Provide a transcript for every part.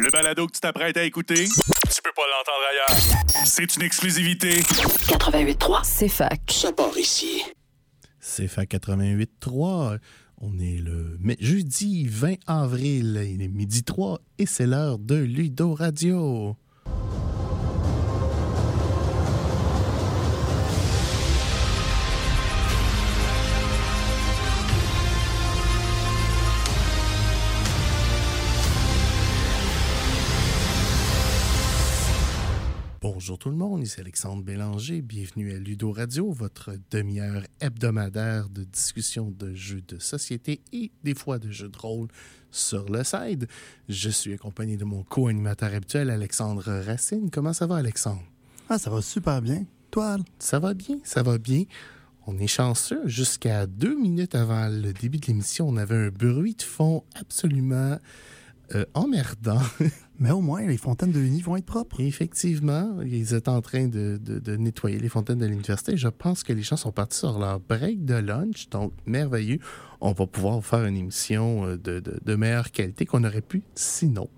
Le balado que tu t'apprêtes à écouter, tu peux pas l'entendre ailleurs. C'est une exclusivité. 88.3, c'est fac. Ça part ici. C'est FA 88.3. On est le jeudi 20 avril, il est midi 3 et c'est l'heure de Ludo Radio. Tout le monde, ici Alexandre Bélanger. Bienvenue à Ludo Radio, votre demi-heure hebdomadaire de discussion de jeux de société et des fois de jeux de rôle sur le side. Je suis accompagné de mon co-animateur habituel, Alexandre Racine. Comment ça va, Alexandre? Ah, ça va super bien. Toi? Ça va bien, ça va bien. On est chanceux. Jusqu'à deux minutes avant le début de l'émission, on avait un bruit de fond absolument euh, emmerdant. Mais au moins, les fontaines de l'Uni vont être propres. Et effectivement, ils étaient en train de, de- de nettoyer les fontaines de l'université. Je pense que les gens sont partis sur leur break de lunch, donc merveilleux. On va pouvoir vous faire une émission euh, de, meilleure qualité qu'on aurait pu sinon.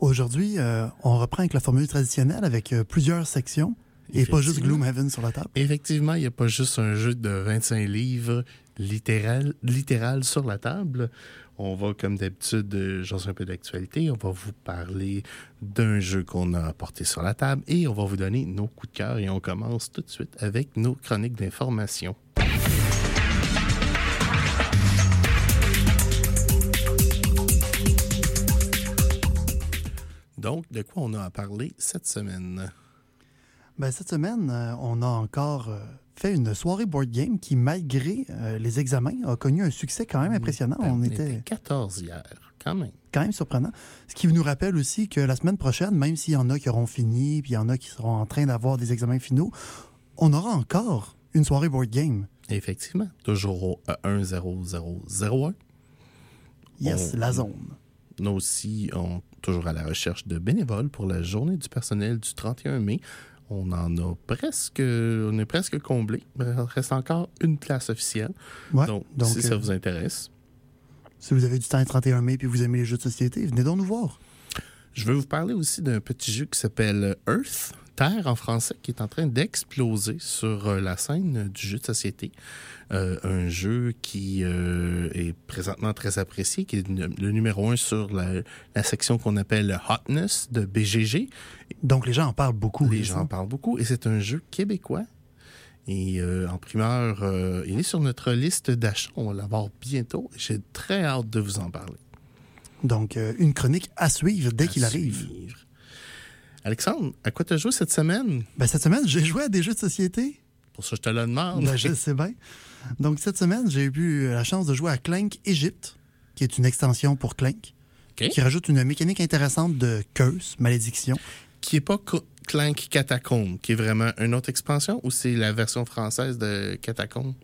Aujourd'hui, euh, on reprend avec la formule traditionnelle avec euh, plusieurs sections et pas juste Effectivement. Gloomhaven sur la table. Effectivement, il n'y a pas juste un jeu de 25 livres littéral, littéral sur la table. On va, comme d'habitude, euh, jaser un peu d'actualité. On va vous parler d'un jeu qu'on a apporté sur la table et on va vous donner nos coups de cœur. Et on commence tout de suite avec nos chroniques d'information. Donc, de quoi on a à parler cette semaine? Ben, cette semaine, euh, on a encore euh, fait une soirée board game qui, malgré euh, les examens, a connu un succès quand même impressionnant. Ben, on était 14 hier, quand même. quand même surprenant. Ce qui nous rappelle aussi que la semaine prochaine, même s'il y en a qui auront fini, puis il y en a qui seront en train d'avoir des examens finaux, on aura encore une soirée board game. Effectivement, toujours au euh, 10001. Yes, On- la zone. Nous aussi, on toujours à la recherche de bénévoles pour la journée du personnel du 31 mai. On en a presque, on est presque comblé. Il reste encore une place officielle. Ouais, donc, donc, si ça euh, vous intéresse, Si vous avez du temps le 31 mai puis vous aimez les jeux de société, venez donc nous voir. je veux vous parler aussi d'un petit jeu qui s'appelle Earth, Terre en français, qui est en train d'exploser sur euh, la scène du jeu de société. Euh, un jeu qui euh, est présentement très apprécié, qui est le numéro un sur la, la section qu'on appelle le Hotness de BGG. Donc les gens en parlent beaucoup. Les gens en parlent beaucoup et c'est un jeu québécois. Et euh, en primeur, il est sur notre liste d'achat. On va l'avoir bientôt. J'ai très hâte de vous en parler. Donc une chronique à suivre dès qu'il arrive. suivre. Alexandre, à quoi tu as joué cette semaine? Ben, cette semaine, j'ai joué à des jeux de société. Pour ça, je te le demande. Ben, je sais bien. Donc cette semaine, j'ai eu la chance de jouer à Clank Egypt, qui est une extension pour Clank, qui rajoute une mécanique intéressante de curse, malédiction. Qui n'est pas Clank Catacomb, qui est vraiment une autre expansion ou c'est la version française de Catacomb?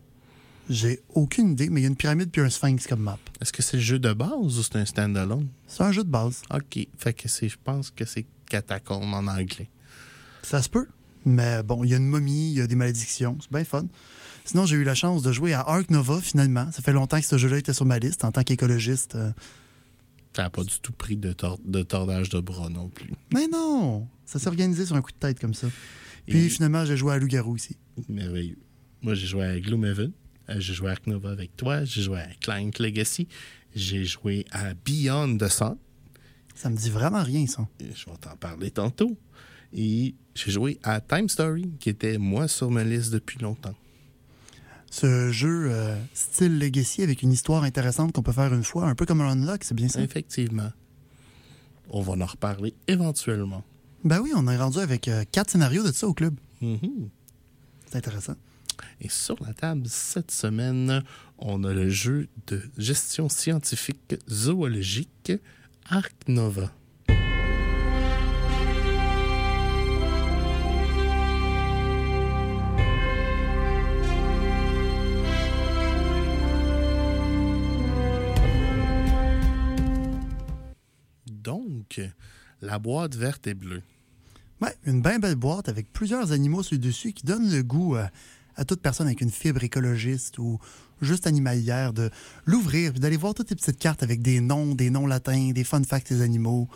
J'ai aucune idée, mais il y a une pyramide puis un sphinx comme map. Est-ce que c'est le jeu de base ou c'est un standalone? C'est un jeu de base. OK. Fait que je pense que c'est Catacomb en anglais. Ça se peut. Mais bon, il y a une momie, il y a des malédictions. C'est bien fun. Sinon, j'ai eu la chance de jouer à Ark Nova finalement. Ça fait longtemps que ce jeu-là était sur ma liste en tant qu'écologiste. euh, Ça n'a pas du tout pris de, tor- de tordage de bras non plus. Mais non! Ça s'est organisé sur un coup de tête comme ça. Puis Et- finalement, j'ai joué à Loup-Garou ici. Merveilleux. Moi, j'ai joué à Gloomhaven. Euh, J'ai joué à Ark Nova avec toi. J'ai joué à Clank Legacy. J'ai joué à Beyond the Sun. Ça me dit vraiment rien, ça. Je vais t'en parler tantôt. Et j'ai joué à Time Story, qui était, moi, sur ma liste depuis longtemps. Ce jeu euh, style Legacy avec une histoire intéressante qu'on peut faire une fois, un peu comme un Unlock, c'est bien ça? Effectivement. On va en reparler éventuellement. Ben oui, on est rendu avec euh, quatre scénarios de ça au club. Mhm. C'est intéressant. Et sur la table cette semaine, on a le jeu de gestion scientifique zoologique Nova. Donc, la boîte verte et bleue. Ouais, une bien belle boîte avec plusieurs animaux sur le dessus qui donnent le goût euh, à toute personne avec une fibre écologiste ou juste animalière de l'ouvrir, d'aller voir toutes les petites cartes avec des noms, des noms latins, des fun facts des animaux.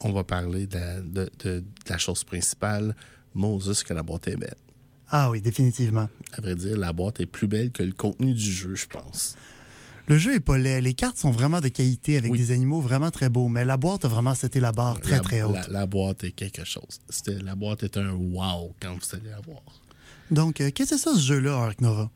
On va parler de la, de, de, de la chose principale. Moses, que la boîte est belle. Ah oui, définitivement. À vrai dire, la boîte est plus belle que le contenu du jeu, je pense. Le jeu est pas laid. Les cartes sont vraiment de qualité avec Oui. des animaux vraiment très beaux, mais la boîte a vraiment c'était la barre très la, très haute. La, la boîte est quelque chose. C'était- La boîte est un wow quand vous allez la voir. Donc, euh, qu'est-ce que c'est ça ce jeu-là, Ark Nova?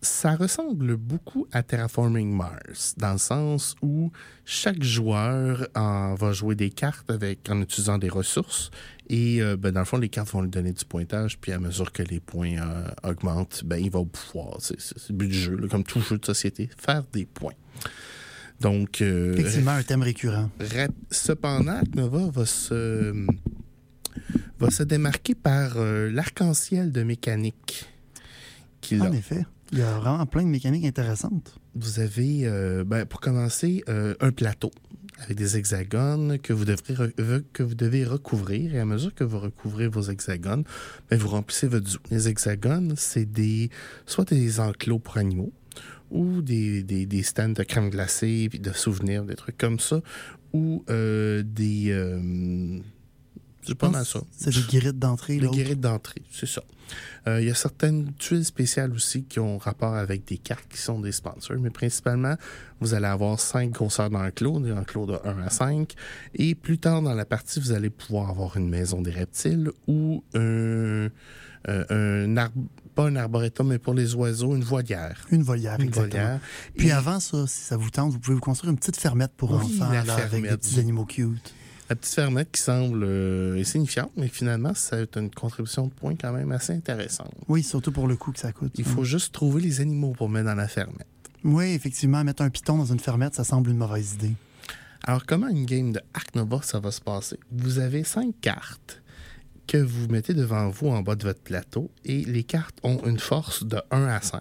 Ça ressemble beaucoup à Terraforming Mars, dans le sens où chaque joueur en va jouer des cartes avec, en utilisant des ressources. Et euh, ben, dans le fond, les cartes vont lui donner du pointage. Puis à mesure que les points euh, augmentent, ben, il va pouvoir, c'est le but du jeu, là, comme tout jeu de société, faire des points. Donc, euh, Effectivement, un thème récurrent. Cependant, Nova va se, va se démarquer par euh, l'arc-en-ciel de mécanique qu'il a. En effet, il y a vraiment plein de mécaniques intéressantes. Vous avez, euh, ben, pour commencer, euh, un plateau avec des hexagones que vous, devrez re- que vous devez recouvrir. Et à mesure que vous recouvrez vos hexagones, ben, vous remplissez votre zoo. Les hexagones, c'est des, soit des enclos pour animaux ou des, des, des stands de crème glacée, puis de souvenirs, des trucs comme ça, ou euh, des... euh, c'est pas mal ça. C'est des guérites d'entrée. Les guérites d'entrée, c'est ça. Euh, Il y a certaines tuiles spéciales aussi qui ont rapport avec des cartes qui sont des sponsors, mais principalement, vous allez avoir cinq grosseurs d'enclos, des enclos de 1 à 5. Et plus tard dans la partie, vous allez pouvoir avoir une maison des reptiles ou un, euh, un arbre, pas un arboretum, mais pour les oiseaux, une volière. Une volière, Une exactement. volière. Puis Et avant ça, si ça vous tente, vous pouvez vous construire une petite fermette pour Oui, enfants là, avec des petits animaux cute. La petite fermette qui semble euh, insignifiante, mais finalement, ça a une contribution de points quand même assez intéressante. Oui, surtout pour le coût que ça coûte. Il faut juste trouver les animaux pour mettre dans la fermette. Oui, effectivement, mettre un piton dans une fermette, ça semble une mauvaise idée. Alors, comment une game de Ark Nova, ça va se passer? Vous avez cinq cartes que vous mettez devant vous en bas de votre plateau et les cartes ont une force de 1 à 5.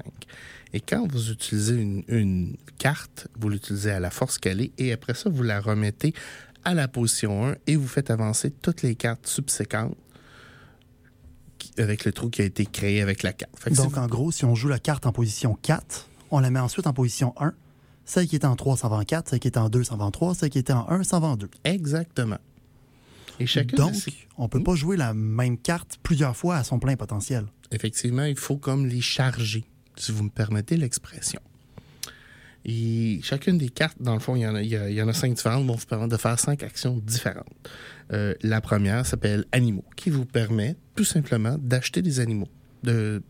Et quand vous utilisez une, une carte, vous l'utilisez à la force qu'elle est et après ça, vous la remettez à la position 1 et vous faites avancer toutes les cartes subséquentes avec le trou qui a été créé avec la carte. Donc, en gros, si on joue la carte en position 4, on la met ensuite en position 1. Celle qui était en 3 s'en va en 4, celle qui était en 2 s'en va en 3, celle qui était en 1 s'en va en 2. Exactement. Et chacun Donc, on peut pas jouer la même carte plusieurs fois à son plein potentiel. effectivement, il faut comme les charger, si vous me permettez l'expression. Et chacune des cartes, dans le fond, il y en a, il y a- il y en a cinq différentes, vont vous permettre de faire cinq actions différentes. Euh, la première s'appelle Animaux, qui vous permet tout simplement d'acheter des animaux. De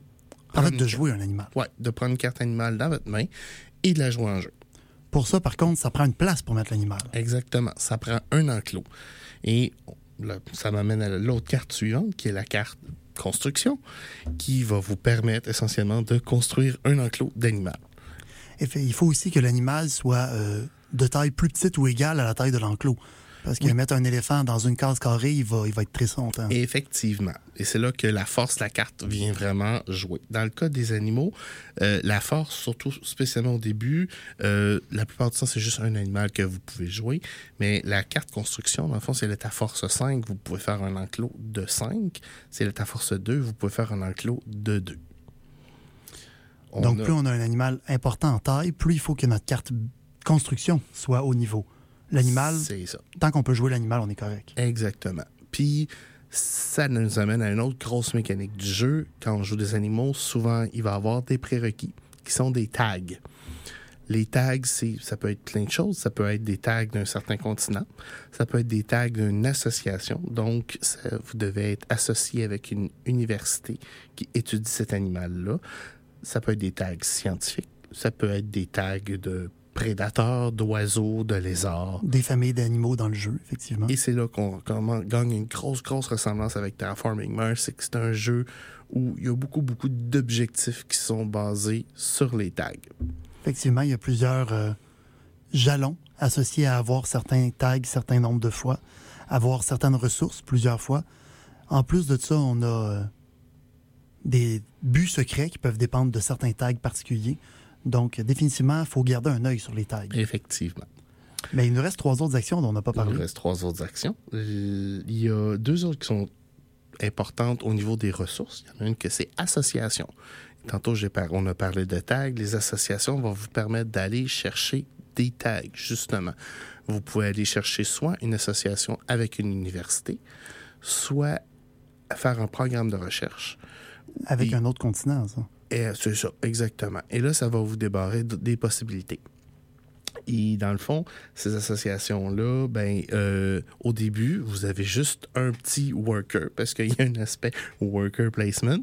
En fait, de jouer un animal. Ouais, de prendre une carte animale dans votre main et de la jouer en jeu. Pour ça, par contre, ça prend une place pour mettre l'animal. Exactement. Ça prend un enclos. Et là, ça m'amène à l'autre carte suivante, qui est la carte construction, qui va vous permettre essentiellement de construire un enclos d'animal. Il faut aussi que l'animal soit euh, de taille plus petite ou égale à la taille de l'enclos. Parce que Oui. mettre un éléphant dans une case carrée, il va, il va être très. Et effectivement. Et c'est là que la force de la carte vient vraiment jouer. Dans le cas des animaux, euh, la force, surtout spécialement au début, euh, la plupart du temps, c'est juste un animal que vous pouvez jouer. Mais la carte construction, dans le fond, si elle est à force 5, vous pouvez faire un enclos de 5. Si elle est à force 2, vous pouvez faire un enclos de 2. On Donc, a- plus on a un animal important en taille, plus il faut que notre carte construction soit au niveau. L'animal, tant qu'on peut jouer l'animal, on est correct. Exactement. Puis, ça nous amène à une autre grosse mécanique du jeu. Quand on joue des animaux, souvent, il va y avoir des prérequis qui sont des tags. Les tags, ça peut être plein de choses. Ça peut être des tags d'un certain continent. Ça peut être des tags d'une association. Donc, ça- vous devez être associé avec une université qui étudie cet animal-là. Ça peut être des tags scientifiques. Ça peut être des tags de prédateurs, d'oiseaux, de lézards. Des familles d'animaux dans le jeu, effectivement. Et c'est là qu'on gagne une grosse, grosse ressemblance avec Terraforming Mars. C'est que c'est un jeu où il y a beaucoup, beaucoup d'objectifs qui sont basés sur les tags. Effectivement, il y a plusieurs euh, jalons associés à avoir certains tags certains nombres de fois, avoir certaines ressources plusieurs fois. En plus de ça, on a euh, des buts secrets qui peuvent dépendre de certains tags particuliers. Donc, définitivement, il faut garder un œil sur les tags. Effectivement. Mais il nous reste trois autres actions dont on n'a pas Il nous parlé. reste trois autres actions. Euh, Il y a deux autres qui sont importantes au niveau des ressources. Il y en a une que c'est association. Tantôt, on a parlé de tags. Les associations vont vous permettre d'aller chercher des tags, justement. Vous pouvez aller chercher soit une association avec une université, soit faire un programme de recherche. Avec un autre continent, ça. C'est ça, exactement. Et là, ça va vous débarrer des possibilités. Et dans le fond, ces associations-là, ben, euh, au début, vous avez juste un petit worker, parce qu'il y a un aspect worker placement.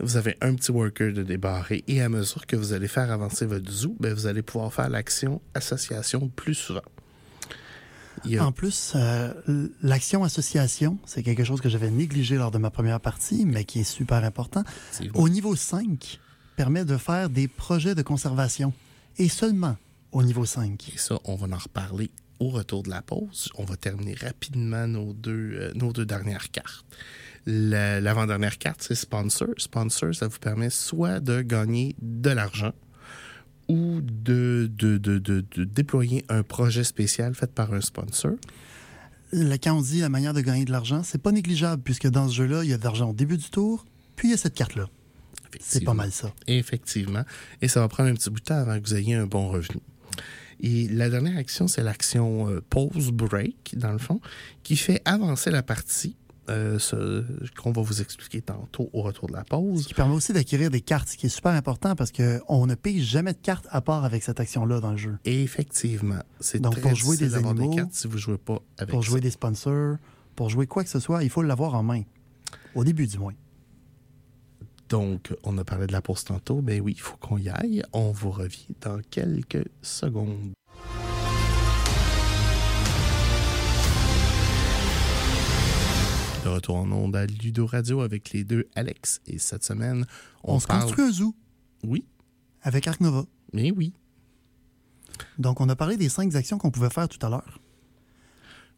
Vous avez un petit worker de débarrer et à mesure que vous allez faire avancer votre zoo, ben, vous allez pouvoir faire l'action association plus souvent. En plus, euh, l'action association, c'est quelque chose que j'avais négligé lors de ma première partie, mais qui est super important. Au niveau 5, permet de faire des projets de conservation. Et seulement au niveau 5. Et ça, on va en reparler au retour de la pause. On va terminer rapidement nos deux, euh, nos deux dernières cartes. L'avant-dernière carte, c'est Sponsor. Sponsor, ça vous permet soit de gagner de l'argent ou de, de, de, de, déployer un projet spécial fait par un sponsor? quand on dit la manière de gagner de l'argent, c'est pas négligeable puisque dans ce jeu-là, il y a de l'argent au début du tour, puis il y a cette carte-là. C'est pas mal ça. Effectivement. Et ça va prendre un petit bout de temps avant que vous ayez un bon revenu. Et la dernière action, c'est l'action euh, pause break, dans le fond, qui fait avancer la partie euh, qu'on va vous expliquer tantôt au retour de la pause. Ce qui permet aussi d'acquérir des cartes, ce qui est super important parce qu'on ne paye jamais de cartes à part avec cette action-là dans le jeu. effectivement. C'est Donc, pour jouer des animaux, des cartes si vous jouez pas avec Pour jouer des sponsors, pour jouer quoi que ce soit, il faut l'avoir en main. Au début, du moins. Donc, on a parlé de la pause tantôt. mais oui, il faut qu'on y aille. On vous revient dans quelques secondes. De retour en onde à Ludo Radio avec les deux Alex. Et cette semaine, on, on se construit un zoo. Oui. Avec Arc Nova. Mais oui. Donc, on a parlé des cinq actions qu'on pouvait faire tout à l'heure.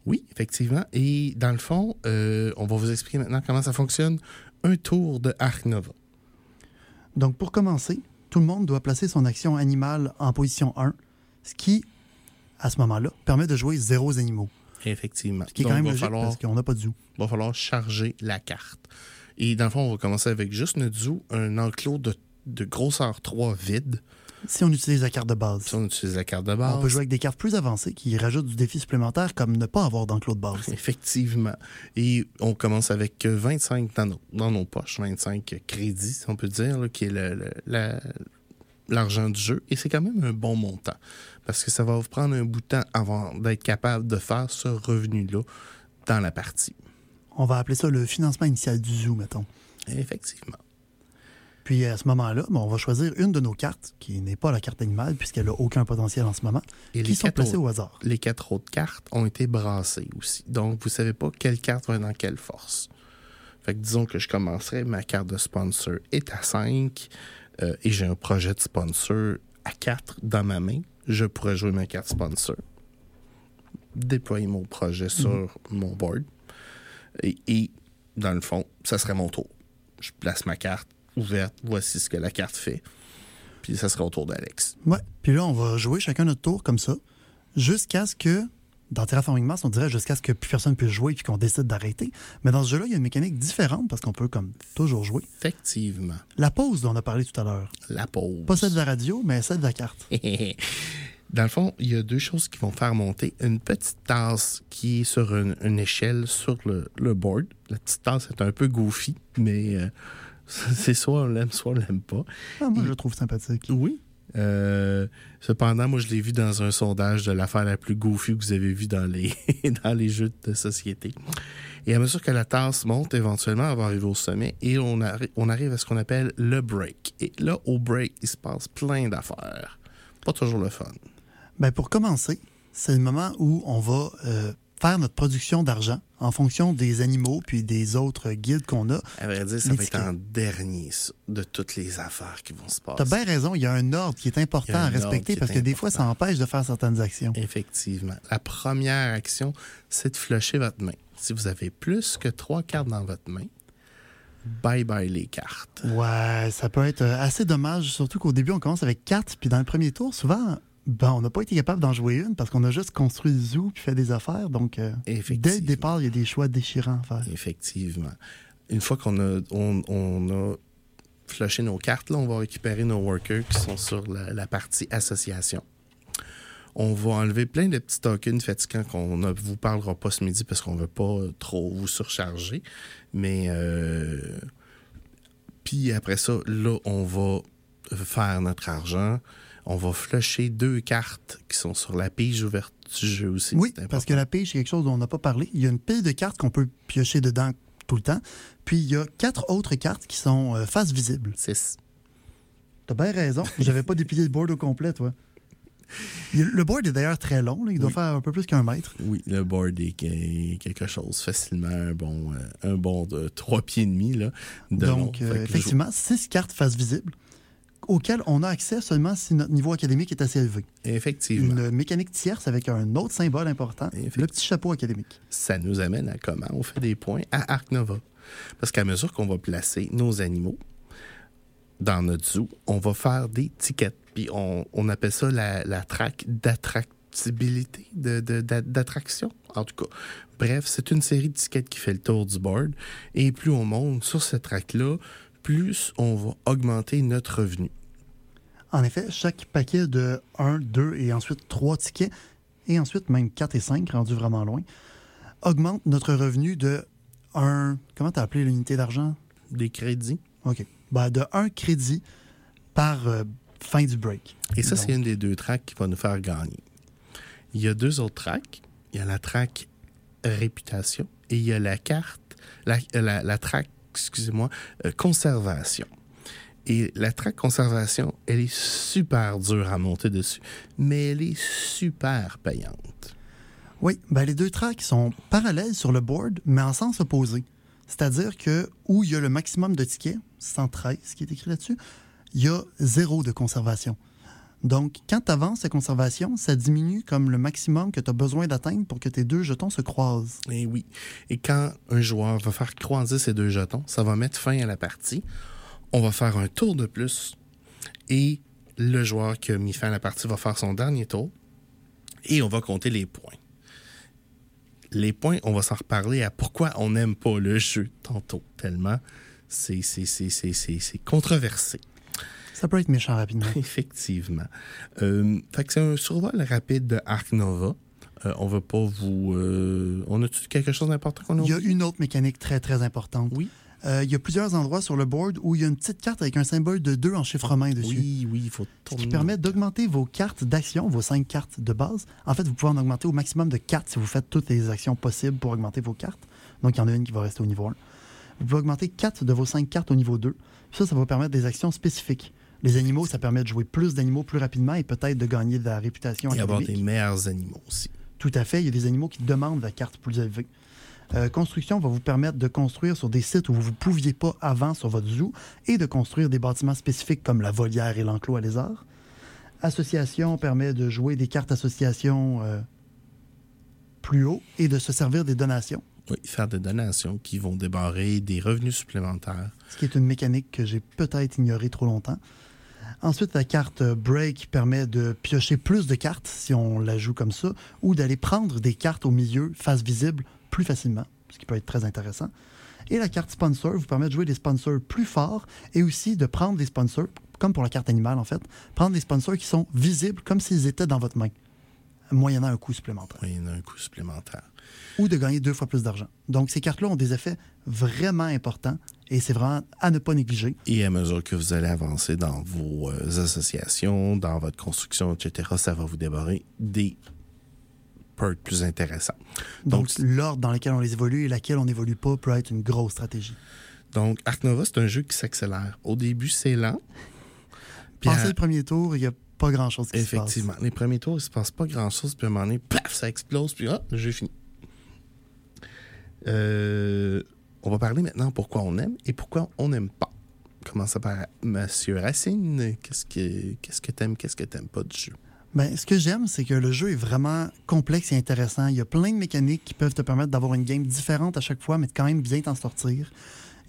Oui, effectivement. Et dans le fond, euh, on va vous expliquer maintenant comment ça fonctionne. Un tour de Arc Nova. Donc, pour commencer, tout le monde doit placer son action animale en position 1, ce qui, à ce moment-là, permet de jouer zéro animaux. Effectivement. Ce qui est quand même logique parce qu'on n'a pas de zoo. Il va falloir charger la carte. Et dans le fond, on va commencer avec juste notre zoo, un enclos de, de grosseur 3 vide. Si on utilise la carte de base. Si on utilise la carte de base. On peut jouer avec des cartes plus avancées qui rajoutent du défi supplémentaire comme ne pas avoir d'enclos de base. Effectivement. Et on commence avec 25 dans nos, dans nos poches, 25 crédits, si on peut dire, qui est l'argent du jeu. Et c'est quand même un bon montant parce que ça va vous prendre un bout de temps avant d'être capable de faire ce revenu-là dans la partie. On va appeler ça le financement initial du zoo, mettons. Effectivement. Puis à ce moment-là, on va choisir une de nos cartes, qui n'est pas la carte animale, puisqu'elle n'a aucun potentiel en ce moment, et qui les sont placées au hasard. Les quatre autres cartes ont été brassées aussi. Donc, vous ne savez pas quelle carte va dans quelle force. Fait que disons que je commencerai, ma carte de sponsor est à 5 euh, et j'ai un projet de sponsor à 4 dans ma main. Je pourrais jouer ma carte sponsor, déployer mon projet mhm. sur mon board et, et, dans le fond, ça serait mon tour. Je place ma carte, ouverte, voici ce que la carte fait. Puis ça sera au tour d'Alex. Ouais. Puis là, on va jouer chacun notre tour comme ça, jusqu'à ce que, dans Terraforming Mars, on dirait jusqu'à ce que plus personne puisse jouer puis qu'on décide d'arrêter. Mais dans ce jeu-là, il y a une mécanique différente parce qu'on peut comme toujours jouer. Effectivement. La pause dont on a parlé tout à l'heure. La pause. Pas celle de la radio, mais celle de la carte. Dans le fond, il y a deux choses qui vont faire monter. Une petite tasse qui est sur une, échelle sur le, board. La petite tasse est un peu goofy, mais euh, C'est soit on l'aime, soit on l'aime pas. Ah, moi, je le trouve sympathique. Oui. Euh, cependant, moi, je l'ai vu dans un sondage de l'affaire la plus goofy que vous avez vu dans les, dans les jeux de société. Et à mesure que la tasse monte, éventuellement, elle va arriver au sommet et on, on arrive à ce qu'on appelle le break. Et là, au break, il se passe plein d'affaires. Pas toujours le fun. Ben pour commencer, c'est le moment où on va euh, faire notre production d'argent en fonction des animaux puis des autres guides qu'on a. À vrai dire, ça va être en dernier de toutes les affaires qui vont se passer. Tu as bien raison, il y a un ordre qui est important à respecter parce que des fois, ça empêche de faire certaines actions. Effectivement. La première action, c'est de flusher votre main. Si vous avez plus que trois cartes dans votre main, bye bye les cartes. Ouais, ça peut être assez dommage, surtout qu'au début, on commence avec quatre, puis dans le premier tour, souvent, ben, on n'a pas été capable d'en jouer une parce qu'on a juste construit le zoo puis fait des affaires. Donc, euh, dès le départ, il y a des choix déchirants à faire. Effectivement. une fois qu'on a, on, on a flushé nos cartes, là, on va récupérer nos workers qui sont sur la, la partie association. On va enlever plein de petits tokens fatigants qu'on ne vous parlera pas ce midi parce qu'on ne veut pas trop vous surcharger. Mais euh, puis après ça, là, on va faire notre argent. On va flusher deux cartes qui sont sur la page ouverte du jeu aussi. Oui, parce que la pige, c'est quelque chose dont on n'a pas parlé. Il y a une pile de cartes qu'on peut piocher dedans tout le temps. Puis il y a quatre autres cartes qui sont euh, face visible. Six. T'as bien raison. J'avais pas déplié le board au complet, toi. Le board est d'ailleurs très long. là. Il doit Oui. faire un peu plus qu'un mètre. Oui, le board est que- quelque chose facilement un bon, euh, un bon de trois pieds et demi là, de Donc, euh, effectivement, six cartes face visible auxquelles on a accès seulement si notre niveau académique est assez élevé. Effectivement. Une mécanique tierce avec un autre symbole important, le petit chapeau académique. ça nous amène à comment on fait des points à Arc Nova. Parce qu'à mesure qu'on va placer nos animaux dans notre zoo, on va faire des tickets. Puis on, on appelle ça la, la traque d'attractibilité, de- de- d'attraction, en tout cas. Bref, c'est une série de tickets qui fait le tour du board. Et plus on monte sur cette traque-là, plus on va augmenter notre revenu. En effet, chaque paquet de 1, 2 et ensuite 3 tickets, et ensuite même 4 et 5, rendus vraiment loin, augmente notre revenu de 1... Comment t'as appelé l'unité d'argent? Des crédits. OK. Ben, de 1 crédit par euh, fin du break. Et ça, c'est une des deux tracks qui va nous faire gagner. Il y a deux autres tracks. Il y a la track réputation et il y a la carte, la, la, la track, excusez-moi, euh, conservation. Et la track conservation, elle est super dure à monter dessus, mais elle est super payante. Oui, ben, les deux tracks sont parallèles sur le board, mais en sens opposé. C'est-à-dire que où il y a le maximum de tickets, 113 qui est écrit là-dessus, il y a zéro de conservation. Donc, quand tu avances la conservation, ça diminue comme le maximum que tu as besoin d'atteindre pour que tes deux jetons se croisent. Et oui. Et quand un joueur va faire croiser ces deux jetons, ça va mettre fin à la partie. On va faire un tour de plus et le joueur qui a mis fin à la partie va faire son dernier tour et on va compter les points. Les points, on va s'en reparler à pourquoi on n'aime pas le jeu tantôt, tellement c'est controversé. Ça peut être méchant rapidement. Effectivement. Euh, fait que c'est un survol rapide de Arc Nova. Euh, on veut pas vous. euh, on a-tu quelque chose d'important qu'on a Il y a une autre mécanique très, très importante. Oui. Euh, il y a plusieurs endroits sur le board où il y a une petite carte avec un symbole de 2 en chiffre romain dessus. Oui, oui, il faut Ce tourner. qui permet d'augmenter vos cartes d'action, vos cinq cartes de base. En fait, vous pouvez en augmenter au maximum de 4 si vous faites toutes les actions possibles pour augmenter vos cartes. Donc, il y en a une qui va rester au niveau 1. Vous pouvez augmenter 4 de vos 5 cartes au niveau 2. Ça, ça va vous permettre des actions spécifiques. Les animaux, ça permet de jouer plus d'animaux plus rapidement et peut-être de gagner de la réputation Et avoir académique. des meilleurs animaux aussi. Tout à fait. Il y a des animaux qui demandent la carte plus élevée. Euh, construction va vous permettre de construire sur des sites où vous ne pouviez pas avant sur votre zoo et de construire des bâtiments spécifiques comme la volière et l'enclos à lézards. Association permet de jouer des cartes association euh, plus haut et de se servir des donations, Oui, faire des donations qui vont débarrer des revenus supplémentaires. ce qui est une mécanique que j'ai peut-être ignorée trop longtemps. Ensuite, la carte Break permet de piocher plus de cartes si on la joue comme ça, ou d'aller prendre des cartes au milieu, face visible, plus facilement, ce qui peut être très intéressant. Et la carte Sponsor vous permet de jouer des sponsors plus forts et aussi de prendre des sponsors, comme pour la carte animale en fait, prendre des sponsors qui sont visibles comme s'ils étaient dans votre main, moyennant un coût supplémentaire, a un coût supplémentaire. ou de gagner deux fois plus d'argent. Donc ces cartes-là ont des effets vraiment importants et c'est vraiment à ne pas négliger. Et à mesure que vous allez avancer dans vos euh, associations, dans votre construction, etc., ça va vous débarrer des plus intéressants. Donc, Donc, l'ordre dans lequel on les évolue et laquelle on n'évolue pas peut être une grosse stratégie. donc Arc Nova, c'est un jeu qui s'accélère. Au début, c'est lent. Puis Passé à- le premier tour, il n'y a pas grand-chose qui Effectivement. Les premiers tours, il ne se passe pas grand-chose, puis à un moment donné, plaf, ça explose, puis ah, j'ai fini. Euh, on va parler maintenant pourquoi on aime et pourquoi on n'aime pas. Commençons par Monsieur Racine. Qu'est-ce que qu'est-ce que t'aimes, qu'est-ce que t'aimes pas du jeu? Ben, ce que j'aime, c'est que le jeu est vraiment complexe et intéressant. Il y a plein de mécaniques qui peuvent te permettre d'avoir une game différente à chaque fois, mais de quand même bien t'en sortir.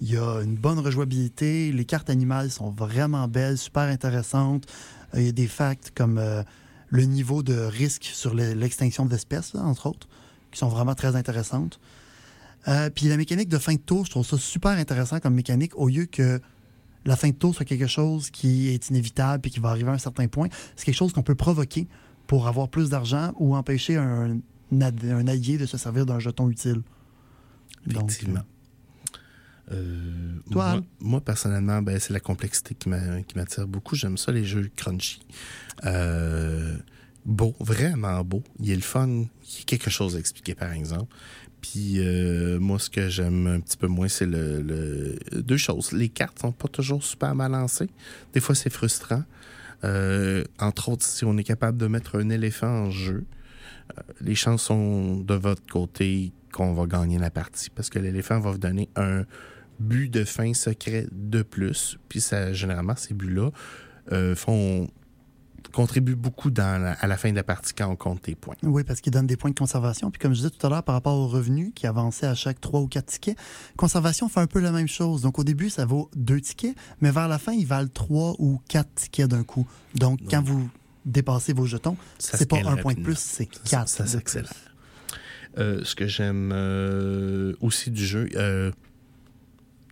Il y a une bonne rejouabilité. Les cartes animales sont vraiment belles, super intéressantes. Euh, Il y a des facts comme euh, le niveau de risque sur le- l'extinction de l'espèce, là, entre autres, qui sont vraiment très intéressantes. Euh, puis la mécanique de fin de tour, je trouve ça super intéressant comme mécanique, au lieu que la fin de tour soit quelque chose qui est inévitable et qui va arriver à un certain point. C'est quelque chose qu'on peut provoquer pour avoir plus d'argent ou empêcher un, un allié de se servir d'un jeton utile. Effectivement. Euh, Toi, moi, personnellement, ben, c'est la complexité qui m'attire beaucoup. J'aime ça, les jeux crunchy. Euh, beau, vraiment beau. Il y a le fun. Il y a quelque chose à expliquer, par exemple. Puis euh, moi, ce que j'aime un petit peu moins, c'est le, deux choses. Les cartes sont pas toujours super balancées. Des fois, c'est frustrant. entre autres, si on est capable de mettre un éléphant en jeu, les chances sont de votre côté qu'on va gagner la partie parce que l'éléphant va vous donner un but de fin secret de plus. Puis ça, généralement, ces buts-là euh, font contribuent beaucoup dans à la fin de la partie quand on compte tes points. Oui, parce qu'ils donnent des points de conservation. Puis comme je disais tout à l'heure, par rapport aux revenus qui avançaient à chaque 3 ou 4 tickets, conservation fait un peu la même chose. Donc au début, ça vaut 2 tickets, mais vers la fin, ils valent 3 ou 4 tickets d'un coup. Donc, quand vous dépassez vos jetons, c'est pas un point de plus, c'est 4. Ça, ça s'accélère. Euh, ce que j'aime euh, aussi du jeu,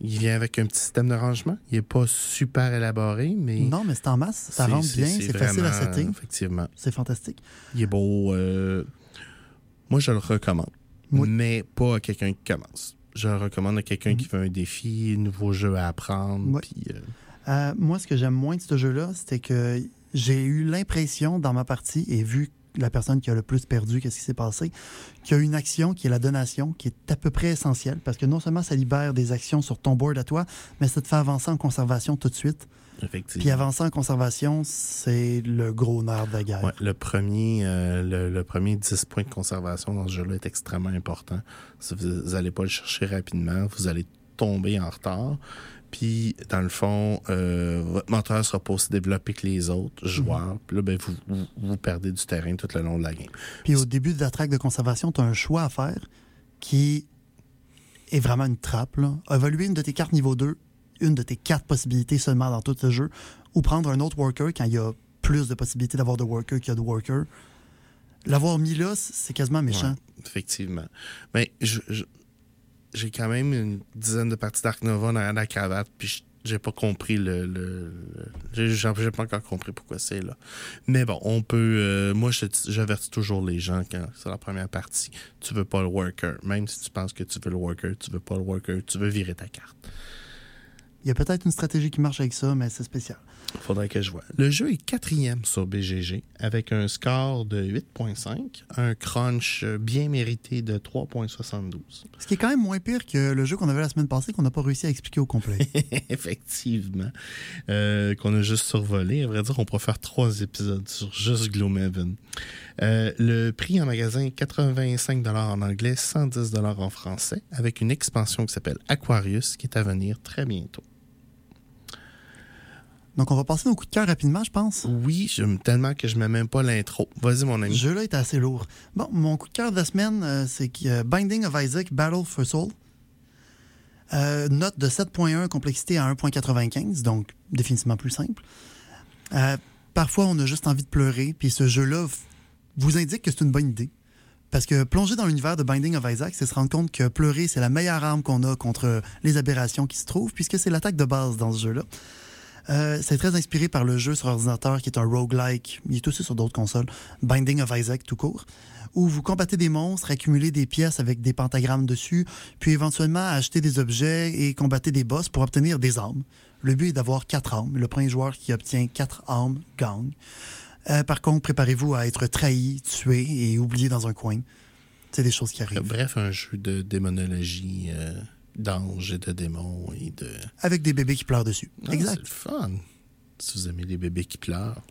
il vient avec un petit système de rangement. Il n'est pas super élaboré, mais. Non, mais c'est en masse. Ça rentre bien, c'est facile à setter. Effectivement. C'est fantastique. Il est beau. Euh, moi, je le recommande. Mais pas à quelqu'un qui commence. Je le recommande à quelqu'un qui mm-hmm. veut un défi, un nouveau jeu à apprendre. Euh, euh, moi, ce que j'aime moins de ce jeu-là, c'était que j'ai eu l'impression dans ma partie, et vu la personne qui a le plus perdu, qu'est-ce qui s'est passé, qui a une action qui est la donation, qui est à peu près essentielle, parce que non seulement ça libère des actions sur ton board à toi, mais ça te fait avancer en conservation tout de suite. Effectivement. Puis avancer en conservation, c'est le gros nerf de la guerre. le, premier, euh, le, premier 10 points de conservation dans ce jeu-là est extrêmement important. Si vous n'allez pas le chercher rapidement, vous allez tomber en retard. Puis, dans le fond, euh, votre moteur sera pas aussi développé que les autres joueurs. Mhm. Puis là, ben, vous, vous, perdez du terrain tout le long de la game. Puis au début de la traque de conservation, tu as un choix à faire qui est vraiment une trappe. Là. Évaluer une de tes cartes niveau 2, une de tes quatre possibilités seulement dans tout le jeu, ou prendre un autre worker quand il y a plus de possibilités d'avoir de worker qu'il y a de worker. L'avoir mis là, c'est quasiment méchant. effectivement. Mais je, j'ai quand même une dizaine de parties d'Arc Nova dans la cravate, puis j'ai pas compris le. le, j'ai pas encore compris pourquoi c'est là. Mais bon, on peut. Euh, moi, j'avertis toujours les gens quand c'est la première partie. Tu veux pas le worker. Même si tu penses que tu veux le worker, tu veux pas le worker, tu veux virer ta carte. Il y a peut-être une stratégie qui marche avec ça, mais c'est spécial. Faudrait que je vois. Le jeu est quatrième sur BGG avec un score de 8.5, un crunch bien mérité de 3.72. Ce qui est quand même moins pire que le jeu qu'on avait la semaine passée qu'on n'a pas réussi à expliquer au complet. Effectivement. Euh, qu'on a juste survolé. À vrai dire, on pourrait faire trois épisodes sur juste Gloomhaven. Euh, le prix en magasin, 85 en anglais, 110 en français, avec une expansion qui s'appelle Aquarius, qui est à venir très bientôt. Donc, on va passer nos coups de cœur rapidement, je pense. Oui, j'aime tellement que je ne mets même pas l'intro. Vas-y, mon ami. Ce jeu-là est assez lourd. Bon, mon coup de cœur de la semaine, euh, c'est euh, Binding of Isaac Battle for Soul. Euh, note de 7.1, complexité à 1.95, donc définitivement plus simple. parfois, on a juste envie de pleurer, puis ce jeu-là vous indique que c'est une bonne idée. Parce que plonger dans l'univers de Binding of Isaac, c'est se rendre compte que pleurer, c'est la meilleure arme qu'on a contre les aberrations qui se trouvent, puisque c'est l'attaque de base dans ce jeu-là. Euh, c'est très inspiré par le jeu sur ordinateur qui est un roguelike. Il est aussi sur d'autres consoles. Binding of Isaac tout court. Où vous combattez des monstres, accumulez des pièces avec des pentagrammes dessus, puis éventuellement acheter des objets et combattez des boss pour obtenir des armes. Le but est d'avoir quatre armes. Le premier joueur qui obtient quatre armes gagne. Euh, par contre, préparez-vous à être trahi, tué et oublié dans un coin. C'est des choses qui arrivent. Bref, un jeu de démonologie. Euh, d'anges et de démons et de. Avec des bébés qui pleurent dessus. Ah, exact. C'est le fun. Si vous aimez les bébés qui pleurent.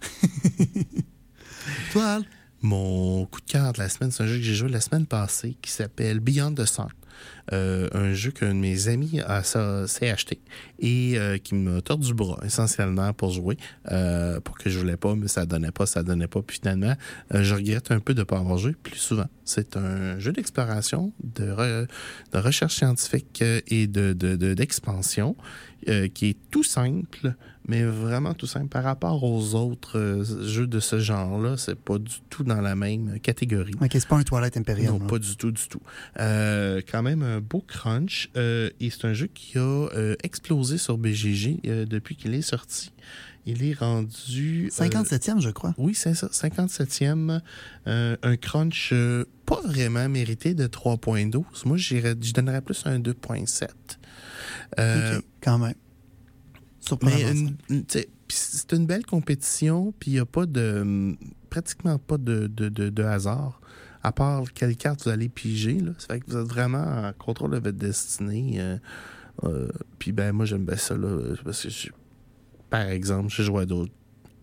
Toi, Al? Mon coup de cœur de la semaine, c'est un jeu que j'ai joué la semaine passée qui s'appelle Beyond the Sun. Euh, un jeu qu'un de mes amis s'est acheté et euh, qui m'a tordu du bras essentiellement pour jouer, euh, pour que je voulais pas, mais ça donnait pas, ça donnait pas. Puis finalement, je regrette un peu de ne pas avoir joué plus souvent. C'est un jeu d'exploration, de, de, recherche scientifique et d'expansion de, qui est tout simple, mais vraiment tout simple. Par rapport aux autres jeux de ce genre-là, c'est pas du tout dans la même catégorie. Ok, c'est pas un toilette impérial. Non, pas du tout, du tout. quand même un beau crunch. Euh, et c'est un jeu qui a euh, explosé sur BGG euh, depuis qu'il est sorti. Il est rendu. 57e, je crois. Oui, c'est ça. 57e. un crunch pas vraiment mérité de 3.12. Moi, je donnerais plus un 2.7. OK, quand même. C'est une belle compétition, puis il n'y a pas de. pratiquement pas de, de, de hasard à part quelle carte vous allez piger. Là. Ça fait que vous êtes vraiment en contrôle de votre destinée. Euh, euh, puis ben moi j'aime bien ça là, parce que par exemple, j'ai joué à d'autres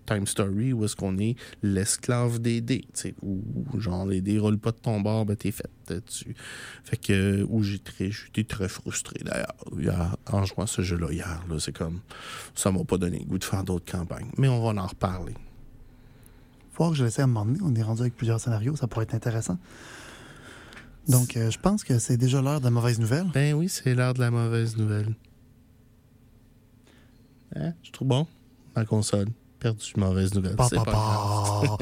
Time Story où est-ce qu'on est, l'esclave des dés, où genre les dés roulent pas de ton bord, ben t'es fait dessus. Fait que, où j'ai très, j'étais très frustré d'ailleurs, en jouant ce jeu-là hier, là, c'est comme, ça m'a pas donné le goût de faire d'autres campagnes. Mais on va en reparler que je l'essaie à un moment donné. On est rendu avec plusieurs scénarios, ça pourrait être intéressant. Donc, euh, je pense que c'est déjà l'heure de la mauvaise nouvelle. Ben oui, c'est l'heure de la mauvaise nouvelle. Hein? Je trouve bon, ma console. Perdu, mauvaise nouvelle. pas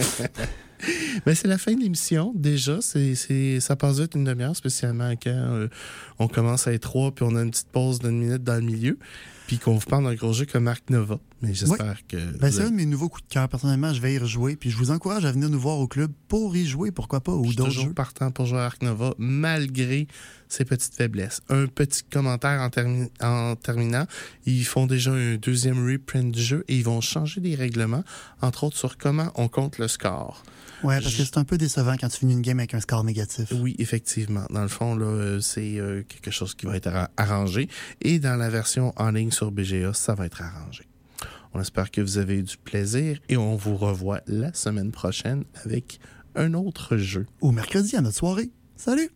Mais c'est la fin de l'émission. Déjà, c'est, ça passe vite une demi-heure, spécialement quand euh, on commence à être trois, puis on a une petite pause d'une minute dans le milieu puis qu'on vous parle d'un gros jeu comme Mark Nova. Mais j'espère que. Ben, c'est un de mes nouveaux coups de cœur. Personnellement, je vais y rejouer. Puis je vous encourage à venir nous voir au club pour y jouer, pourquoi pas, ou d'autres jeux. partant pour jouer à Ark Nova, malgré ses petites faiblesses. Un petit commentaire en, en terminant. Ils font déjà un deuxième reprint du jeu et ils vont changer des règlements, entre autres sur comment on compte le score. Oui, parce que c'est un peu décevant quand tu finis une game avec un score négatif. Oui, effectivement. Dans le fond, là, euh, c'est euh, quelque chose qui va être arrangé. Et dans la version en ligne sur BGA, ça va être arrangé. On espère que vous avez eu du plaisir et on vous revoit la semaine prochaine avec un autre jeu. Ou mercredi à notre soirée. Salut!